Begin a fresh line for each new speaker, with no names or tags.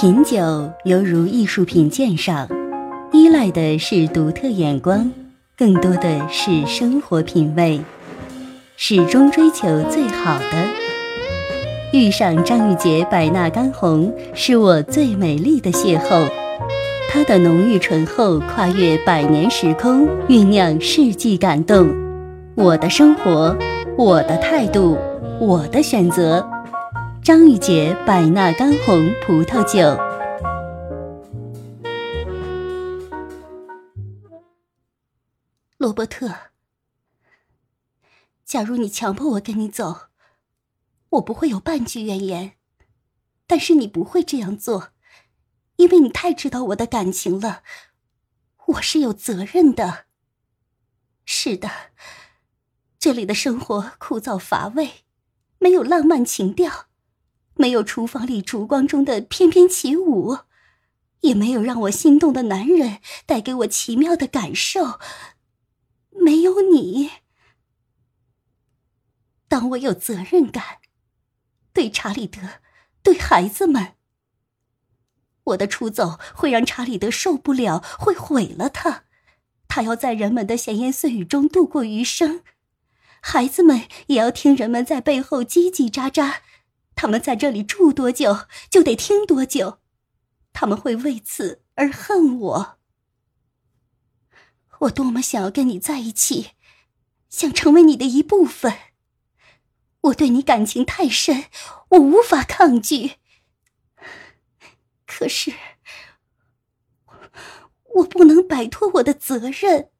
品酒犹如艺术品鉴赏，依赖的是独特眼光，更多的是生活品味，始终追求最好的。遇上张玉洁百纳干红，是我最美丽的邂逅。它的浓郁醇厚，跨越百年时空，酝酿世纪感动。我的生活，我的态度，我的选择。张玉洁百纳干红葡萄酒。
罗伯特，假如你强迫我跟你走，我不会有半句怨言。但是你不会这样做，因为你太知道我的感情了。我是有责任的。是的，这里的生活枯燥乏味，没有浪漫情调。没有厨房里烛光中的翩翩起舞，也没有让我心动的男人带给我奇妙的感受。没有你，当我有责任感，对查理德，对孩子们，我的出走会让查理德受不了，会毁了他。他要在人们的闲言碎语中度过余生，孩子们也要听人们在背后叽叽喳喳。他们在这里住多久，就得听多久。他们会为此而恨我。我多么想要跟你在一起，想成为你的一部分。我对你感情太深，我无法抗拒。可是，我不能摆脱我的责任。